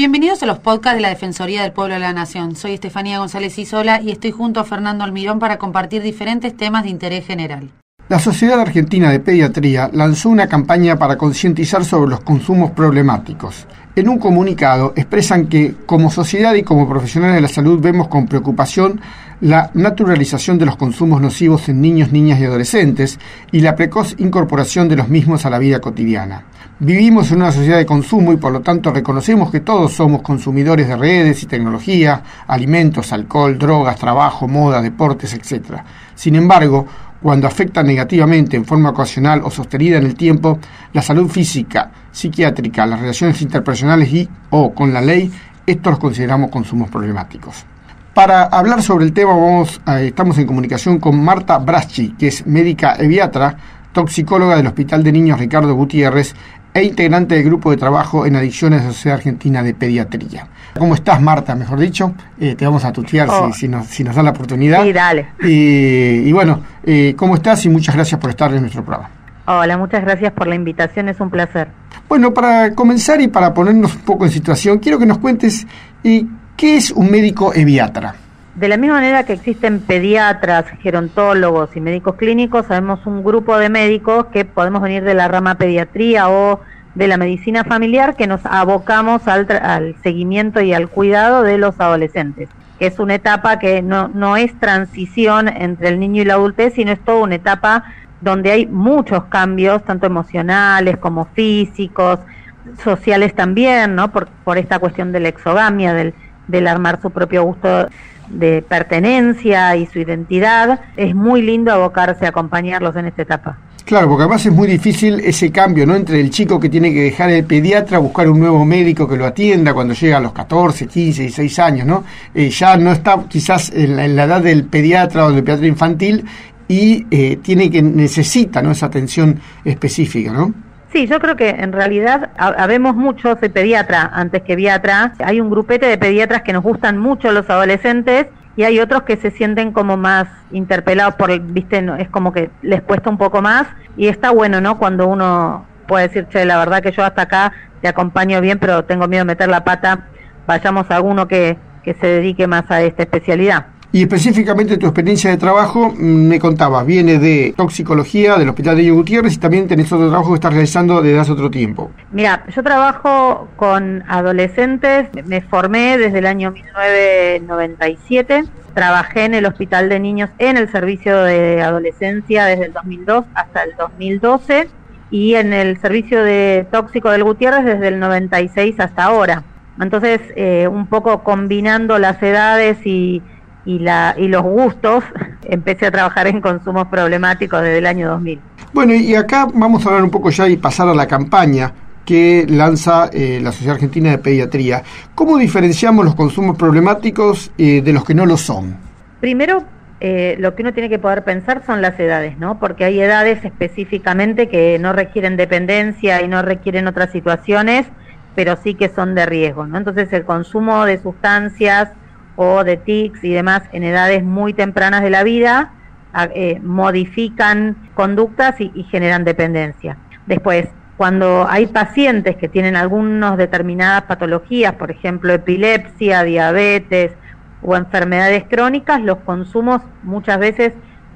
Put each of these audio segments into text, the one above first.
Bienvenidos a los podcasts de la Defensoría del Pueblo de la Nación. Soy Estefanía González Isola y estoy junto a Fernando Almirón para compartir diferentes temas de interés general. La Sociedad Argentina de Pediatría lanzó una campaña para concientizar sobre los consumos problemáticos. En un comunicado expresan que, como sociedad y como profesionales de la salud, vemos con preocupación la naturalización de los consumos nocivos en niños, niñas y adolescentes y la precoz incorporación de los mismos a la vida cotidiana. Vivimos en una sociedad de consumo y por lo tanto reconocemos que todos somos consumidores de redes y tecnología, alimentos, alcohol, drogas, trabajo, moda, deportes, etc. Sin embargo, cuando afecta negativamente en forma ocasional o sostenida en el tiempo la salud física, psiquiátrica, las relaciones interpersonales y o con la ley, estos los consideramos consumos problemáticos. Para hablar sobre el tema vamos, estamos en comunicación con Marta Braschi, que es médica eviatra, toxicóloga del Hospital de Niños Ricardo Gutiérrez e integrante del grupo de trabajo en adicciones de la Sociedad Argentina de Pediatría. ¿Cómo estás, Marta? Mejor dicho, eh, te vamos a tutear si, oh. si, nos, si nos da la oportunidad. Sí, dale. y bueno, eh, ¿cómo estás? Y muchas gracias por estar en nuestro programa. Hola, muchas gracias por la invitación, es un placer. Bueno, para comenzar y para ponernos un poco en situación, quiero que nos cuentes eh, qué es un médico eviatra. De la misma manera que existen pediatras, gerontólogos y médicos clínicos, sabemos un grupo de médicos que podemos venir de la rama pediatría o de la medicina familiar que nos abocamos al, seguimiento y al cuidado de los adolescentes, que es una etapa que no, no es transición entre el niño y la adultez, sino es toda una etapa donde hay muchos cambios, tanto emocionales como físicos, sociales también, ¿no? Por, por esta cuestión de la exogamia, del, del armar su propio gusto de pertenencia y su identidad, es muy lindo abocarse a acompañarlos en esta etapa. Claro, porque además es muy difícil ese cambio, ¿no? Entre el chico que tiene que dejar el pediatra, buscar un nuevo médico que lo atienda cuando llega a los 14, 15, 16 años, ¿no? Eh, ya no está quizás en la, edad del pediatra o del pediatra infantil y eh, tiene que necesita, ¿no? Esa atención específica, ¿no? Sí, yo creo que en realidad habemos muchos, soy pediatra antes que pediatra, hay un grupete de pediatras que nos gustan mucho los adolescentes y hay otros que se sienten como más interpelados por, viste, es como que les cuesta un poco más y está bueno, ¿no? Cuando uno puede decir, che, la verdad que yo hasta acá te acompaño bien, pero tengo miedo de meter la pata, vayamos a alguno que, que se dedique más a esta especialidad. Y específicamente tu experiencia de trabajo, mm, me contabas, viene de toxicología del Hospital de Gutiérrez y también tenés otro trabajo que estás realizando desde hace otro tiempo. Mira, yo trabajo con adolescentes, me formé desde el año 1997, trabajé en el Hospital de Niños en el servicio de adolescencia desde el 2002 hasta el 2012 y en el servicio de tóxico del Gutiérrez desde el 96 hasta ahora. Entonces, eh, un poco combinando las edades y y, la, y los gustos, empecé a trabajar en consumos problemáticos desde el año 2000. Bueno, y acá vamos a hablar un poco ya y pasar a la campaña que lanza eh, la Sociedad Argentina de Pediatría. ¿Cómo diferenciamos los consumos problemáticos eh, de los que no lo son? Primero, eh, lo que uno tiene que poder pensar son las edades, ¿no? Porque hay edades específicamente que no requieren dependencia y no requieren otras situaciones, pero sí que son de riesgo, ¿no? Entonces, el consumo de sustancias o de tics y demás en edades muy tempranas de la vida eh, modifican conductas y, generan dependencia. Después, cuando hay pacientes que tienen algunas determinadas patologías, por ejemplo, epilepsia, diabetes o enfermedades crónicas, los consumos muchas veces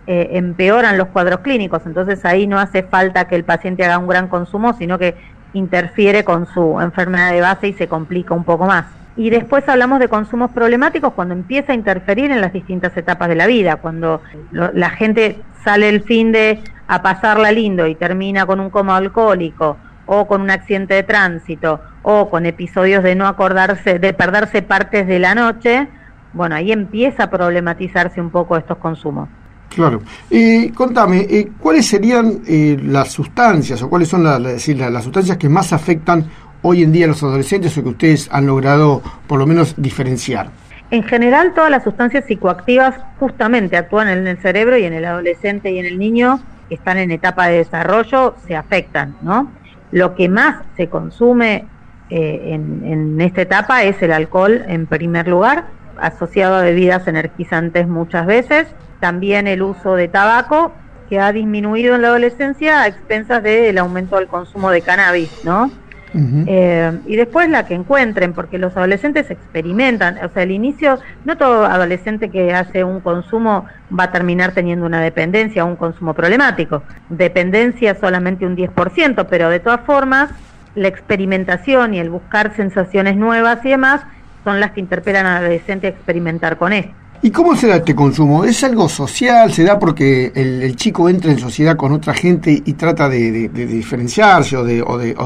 eh, empeoran los cuadros clínicos. Entonces ahí no hace falta que el paciente haga un gran consumo, sino que interfiere con su enfermedad de base y se complica un poco más. Y después hablamos de consumos problemáticos cuando empieza a interferir en las distintas etapas de la vida, cuando la gente sale el fin de a pasarla lindo y termina con un coma alcohólico o con un accidente de tránsito o con episodios de no acordarse, de perderse partes de la noche, bueno, ahí empieza a problematizarse un poco estos consumos. Claro. y contame, eh, ¿cuáles serían eh, las sustancias o cuáles son las sustancias que más afectan hoy en día los adolescentes o que ustedes han logrado por lo menos diferenciar? En general, todas las sustancias psicoactivas justamente actúan en el cerebro y en el adolescente y en el niño que están en etapa de desarrollo se afectan, ¿no? Lo que más se consume eh, en, en esta etapa es el alcohol en primer lugar, asociado a bebidas energizantes muchas veces, también el uso de tabaco que ha disminuido en la adolescencia a expensas del aumento del consumo de cannabis, ¿no? Eh, y después la que encuentren, porque los adolescentes experimentan, o sea, el inicio, no todo adolescente que hace un consumo va a terminar teniendo una dependencia o un consumo problemático. Dependencia solamente un 10%, pero de todas formas, la experimentación y el buscar sensaciones nuevas y demás son las que interpelan al adolescente a experimentar con esto. ¿Y cómo se da este consumo? ¿Es algo social? ¿Se da porque el, chico entra en sociedad con otra gente y trata de, diferenciarse o de, o de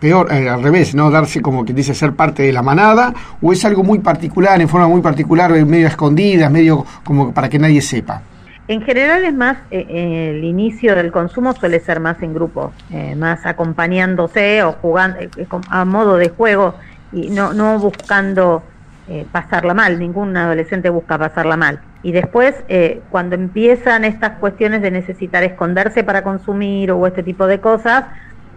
peor, eh, al revés, no darse como que dice ser parte de la manada? ¿O es algo muy particular, en forma muy particular, medio escondida, medio como para que nadie sepa? En general es más, eh, el inicio del consumo suele ser más en grupo, eh, más acompañándose o jugando a modo de juego y no, no buscando eh, pasarla mal, ningún adolescente busca pasarla mal. Y después, eh, cuando empiezan estas cuestiones de necesitar esconderse para consumir o este tipo de cosas,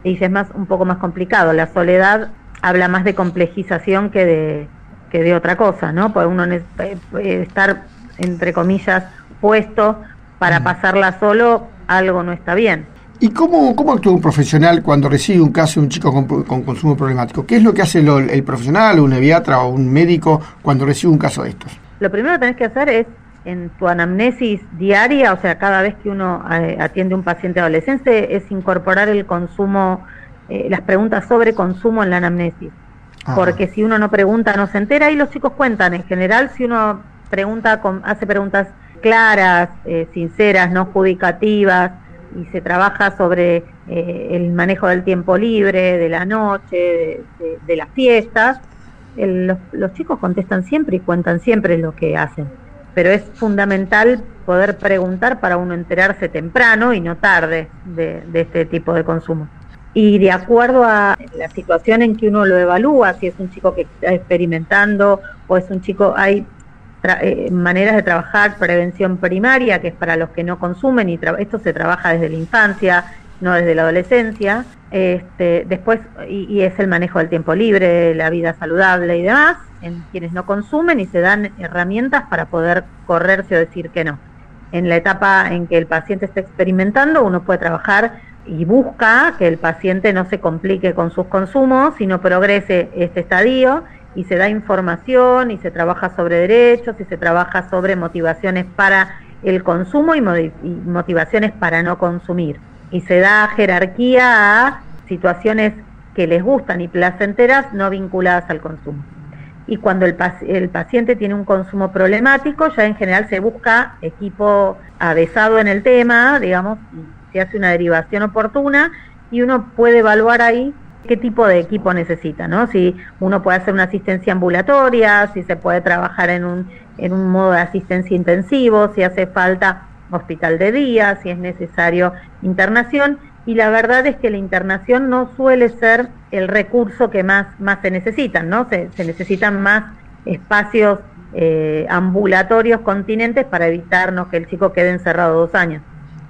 dices más un poco más complicado. La soledad habla más de complejización que de, que de otra cosa, ¿no? Porque uno eh, estar, entre comillas, puesto para pasarla solo, algo no está bien. ¿Y cómo, cómo actúa un profesional cuando recibe un caso de un chico con, consumo problemático? ¿Qué es lo que hace el profesional, un eviatra o un médico cuando recibe un caso de estos? Lo primero que tenés que hacer es en tu anamnesis diaria, o sea, cada vez que uno eh, atiende a un paciente adolescente, es incorporar el consumo, eh, las preguntas sobre consumo en la anamnesis. Porque si uno no pregunta, no se entera y los chicos cuentan. En general, si uno pregunta, hace preguntas claras, eh, sinceras, no judicativas, y se trabaja sobre eh, el manejo del tiempo libre, de la noche, de, las fiestas, los, chicos contestan siempre y cuentan siempre lo que hacen. Pero es fundamental poder preguntar para uno enterarse temprano y no tarde de, de este tipo de consumo. Y de acuerdo a la situación en que uno lo evalúa, si es un chico que está experimentando o es un chico, hay eh, maneras de trabajar prevención primaria, que es para los que no consumen, y esto se trabaja desde la infancia, no desde la adolescencia. Este, después, y, es el manejo del tiempo libre, la vida saludable y demás, en quienes no consumen y se dan herramientas para poder correrse o decir que no. En la etapa en que el paciente está experimentando, uno puede trabajar y busca que el paciente no se complique con sus consumos, sino progrese este estadio y se da información y se trabaja sobre derechos y se trabaja sobre motivaciones para el consumo y, motivaciones para no consumir. Y se da jerarquía a situaciones que les gustan y placenteras no vinculadas al consumo. Y cuando el, el paciente tiene un consumo problemático, ya en general se busca equipo avesado en el tema, digamos, se hace una derivación oportuna y uno puede evaluar ahí qué tipo de equipo necesita, ¿no? Si uno puede hacer una asistencia ambulatoria, si se puede trabajar en un, en un modo de asistencia intensivo, si hace falta hospital de día, si es necesario internación. Y la verdad es que la internación no suele ser el recurso que más, más se necesitan, ¿no? Se, necesitan más espacios eh, ambulatorios continentes para evitarnos que el chico quede encerrado dos años.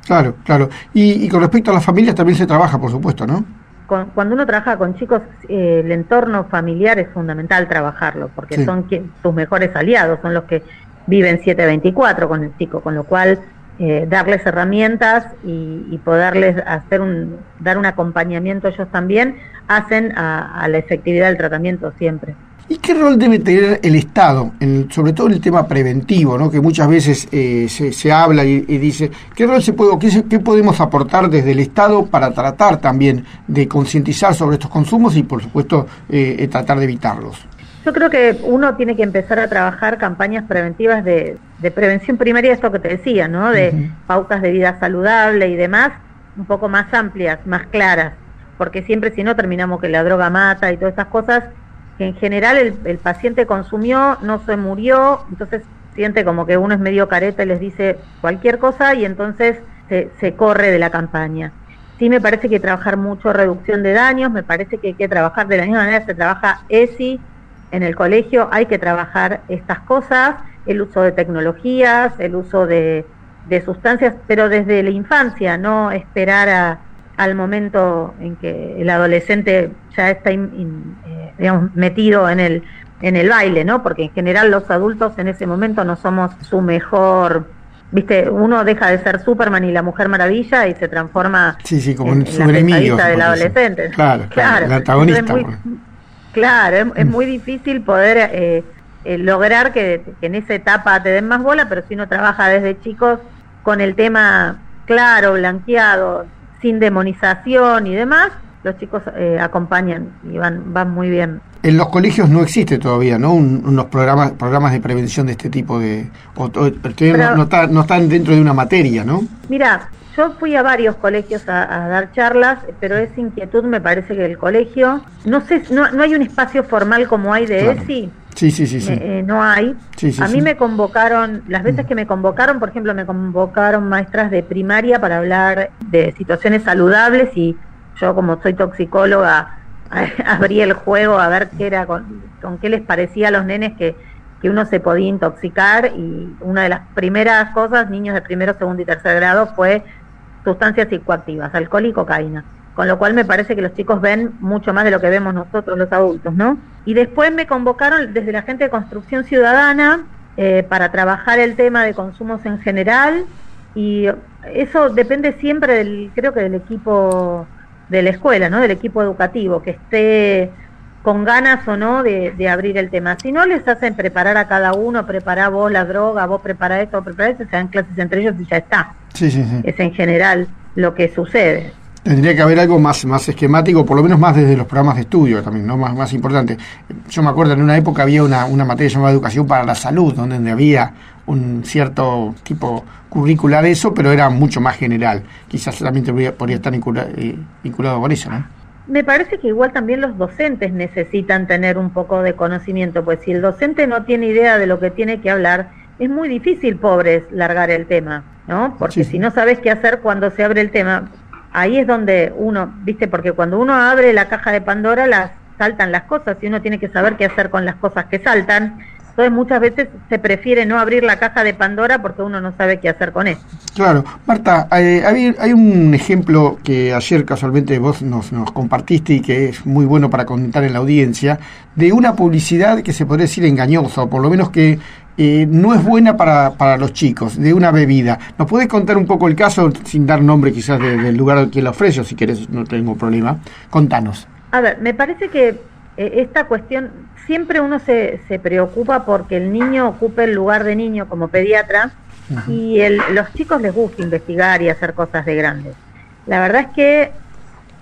Claro, claro. Y, y con respecto a las familias también se trabaja, por supuesto, ¿no? Cuando uno trabaja con chicos, eh, el entorno familiar es fundamental trabajarlo, porque son tus mejores aliados, son los que viven 724 con el chico, con lo cual eh, darles herramientas y, poderles hacer un, dar un acompañamiento ellos también, hacen a la efectividad del tratamiento siempre. ¿Y qué rol debe tener el Estado, en, sobre todo en el tema preventivo, ¿no? que muchas veces eh, se, habla y, dice, ¿qué rol se puede, qué, qué, podemos aportar desde el Estado para tratar también de concientizar sobre estos consumos y, por supuesto, eh, eh, tratar de evitarlos? Yo creo que uno tiene que empezar a trabajar campañas preventivas de, prevención primaria, esto que te decía, ¿no? De pautas de vida saludable y demás, un poco más amplias, más claras, porque siempre si no terminamos que la droga mata y todas estas cosas en general el, paciente consumió, no se murió, entonces siente como que uno es medio careta y les dice cualquier cosa y entonces se, se corre de la campaña. Sí me parece que hay que trabajar mucho reducción de daños, me parece que hay que trabajar de la misma manera se trabaja ESI en el colegio hay que trabajar estas cosas, el uso de tecnologías, el uso de, sustancias, pero desde la infancia, no esperar a, al momento en que el adolescente ya está eh, digamos, metido en el, en el baile, ¿no? Porque en general los adultos en ese momento no somos su mejor viste, uno deja de ser Superman y la Mujer Maravilla y se transforma sí, sí, como en, su enemigo del adolescente. Claro, claro, el antagonista. claro, es, muy difícil poder eh, eh, lograr que, en esa etapa te den más bola, pero si uno trabaja desde chicos con el tema claro, blanqueado, sin demonización y demás, los chicos eh, acompañan y van, van muy bien. En los colegios no existe todavía, ¿no? unos programas programas de prevención de este tipo de... O, no, están dentro de una materia, ¿no? Mira, yo fui a varios colegios a, dar charlas, pero es inquietud, me parece que el colegio, no sé, no, no hay un espacio formal como hay de ESI. Sí, sí, sí, sí. Eh, no hay. a mí me convocaron, las veces mm. que me convocaron, por ejemplo, me convocaron maestras de primaria para hablar de situaciones saludables y yo como soy toxicóloga abrí el juego a ver qué era con, qué les parecía a los nenes que, que uno se podía intoxicar y una de las primeras cosas, niños de primero, segundo y tercer grado, fue sustancias psicoactivas, alcohol y cocaína. Con lo cual me parece que los chicos ven mucho más de lo que vemos nosotros los adultos, ¿no? Y después me convocaron desde la gente de Construcción Ciudadana eh, para trabajar el tema de consumos en general y eso depende siempre del, creo que del equipo de la escuela, ¿no? Del equipo educativo, que esté con ganas o no de, abrir el tema. Si no les hacen preparar a cada uno, preparar vos la droga, vos prepara esto, prepara esto, se dan clases entre ellos y ya está. Sí, sí, sí. Es en general lo que sucede. Tendría que haber algo más, más esquemático, por lo menos más desde los programas de estudio también, ¿no? Más, más importante. Yo me acuerdo en una época había una, una materia llamada Educación para la Salud, donde había un cierto tipo curricular eso, pero era mucho más general. Quizás también podría estar eh, vinculado con eso, ¿no? Me parece que igual también los docentes necesitan tener un poco de conocimiento, pues si el docente no tiene idea de lo que tiene que hablar, es muy difícil, pobres, largar el tema, ¿no? Porque si no sabes qué hacer cuando se abre el tema, ahí es donde uno, viste, porque cuando uno abre la caja de Pandora, las saltan las cosas y uno tiene que saber qué hacer con las cosas que saltan entonces muchas veces se prefiere no abrir la caja de Pandora porque uno no sabe qué hacer con eso. Claro. Marta, eh, hay, un ejemplo que ayer casualmente vos nos, compartiste y que es muy bueno para comentar en la audiencia, de una publicidad que se podría decir engañosa, o por lo menos que eh, no es buena para, para los chicos, de una bebida. ¿Nos puedes contar un poco el caso, sin dar nombre quizás del lugar al que la ofrece, o si quieres, no tengo problema? Contanos. A ver, me parece que eh, esta cuestión, siempre uno se, se preocupa porque el niño ocupe el lugar de niño como pediatra y el, los chicos les gusta investigar y hacer cosas de grandes. La verdad es que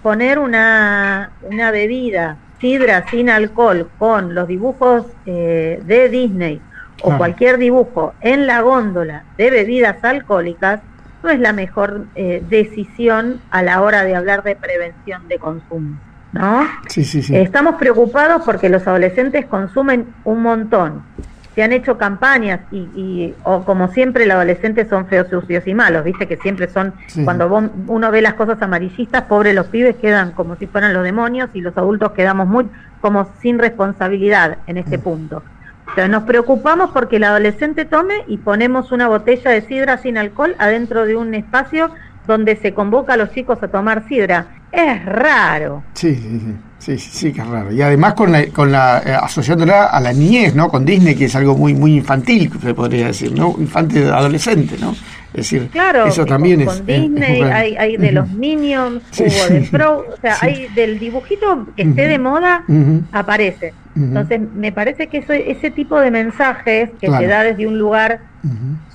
poner una, una bebida, sidra sin alcohol, con los dibujos eh, de Disney o cualquier dibujo en la góndola de bebidas alcohólicas, no es la mejor eh, decisión a la hora de hablar de prevención de consumo. ¿no? Sí, sí, sí. Estamos preocupados porque los adolescentes consumen un montón. Se han hecho campañas y, o como siempre, los adolescentes son feos, sucios y malos, viste que siempre son, cuando uno ve las cosas amarillistas, pobres los pibes quedan como si fueran los demonios y los adultos quedamos muy como sin responsabilidad en este punto. Entonces nos preocupamos porque el adolescente tome y ponemos una botella de sidra sin alcohol adentro de un espacio donde se convoca a los chicos a tomar sidra. Es raro. Sí, sí, sí, sí, sí, que es raro. Y además con la, con la eh, asociándola a la niñez, ¿no? Con Disney, que es algo muy muy infantil, se podría decir, ¿no? Infante adolescente, ¿no? Es decir, claro, eso también con, es. Con Disney hay, hay de los Minions, hubo de Pro, o sea, hay del dibujito que esté de moda, aparece. Entonces, me parece que eso, ese tipo de mensajes que te da desde un lugar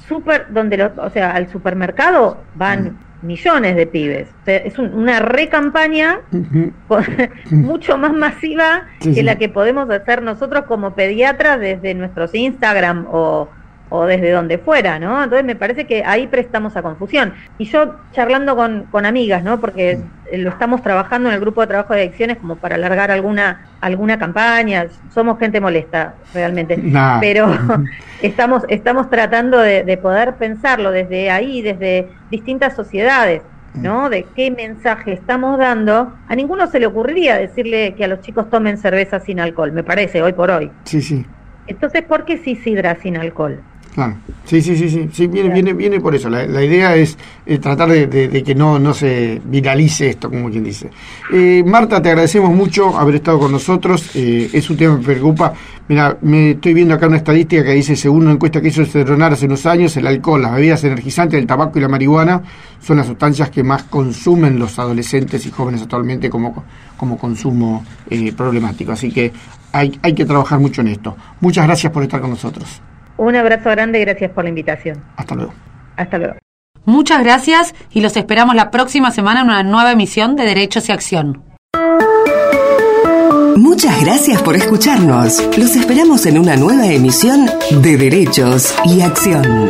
súper, donde, lo, o sea, al supermercado van millones de pibes. es una recampaña mucho más masiva que la que podemos hacer nosotros como pediatras desde nuestros Instagram o, o desde donde fuera, ¿no? Entonces me parece que ahí prestamos a confusión. Y yo charlando con, con amigas, ¿no? Porque lo estamos trabajando en el grupo de trabajo de adicciones como para alargar alguna, alguna campaña, somos gente molesta realmente, pero estamos, estamos tratando de, poder pensarlo desde ahí, desde distintas sociedades. ¿no? De qué mensaje estamos dando, a ninguno se le ocurriría decirle que a los chicos tomen cerveza sin alcohol, me parece, hoy por hoy. Sí, sí. Entonces, ¿por qué sí sidra sin alcohol? Claro. Sí, sí, sí, sí, sí viene, viene, viene por eso. La, idea es eh, tratar de, que no, no se viralice esto, como quien dice. Eh, Marta, te agradecemos mucho haber estado con nosotros. Eh, es un tema que me preocupa. Mira, me estoy viendo acá una estadística que dice, según una encuesta que hizo el Cedronar hace unos años, el alcohol, las bebidas energizantes, el tabaco y la marihuana son las sustancias que más consumen los adolescentes y jóvenes actualmente como, como consumo problemático. Así que hay, hay que trabajar mucho en esto. Muchas gracias por estar con nosotros. Un abrazo grande y gracias por la invitación. Hasta luego. Hasta luego. Muchas gracias y los esperamos la próxima semana en una nueva emisión de Derechos y Acción. Muchas gracias por escucharnos. Los esperamos en una nueva emisión de Derechos y Acción.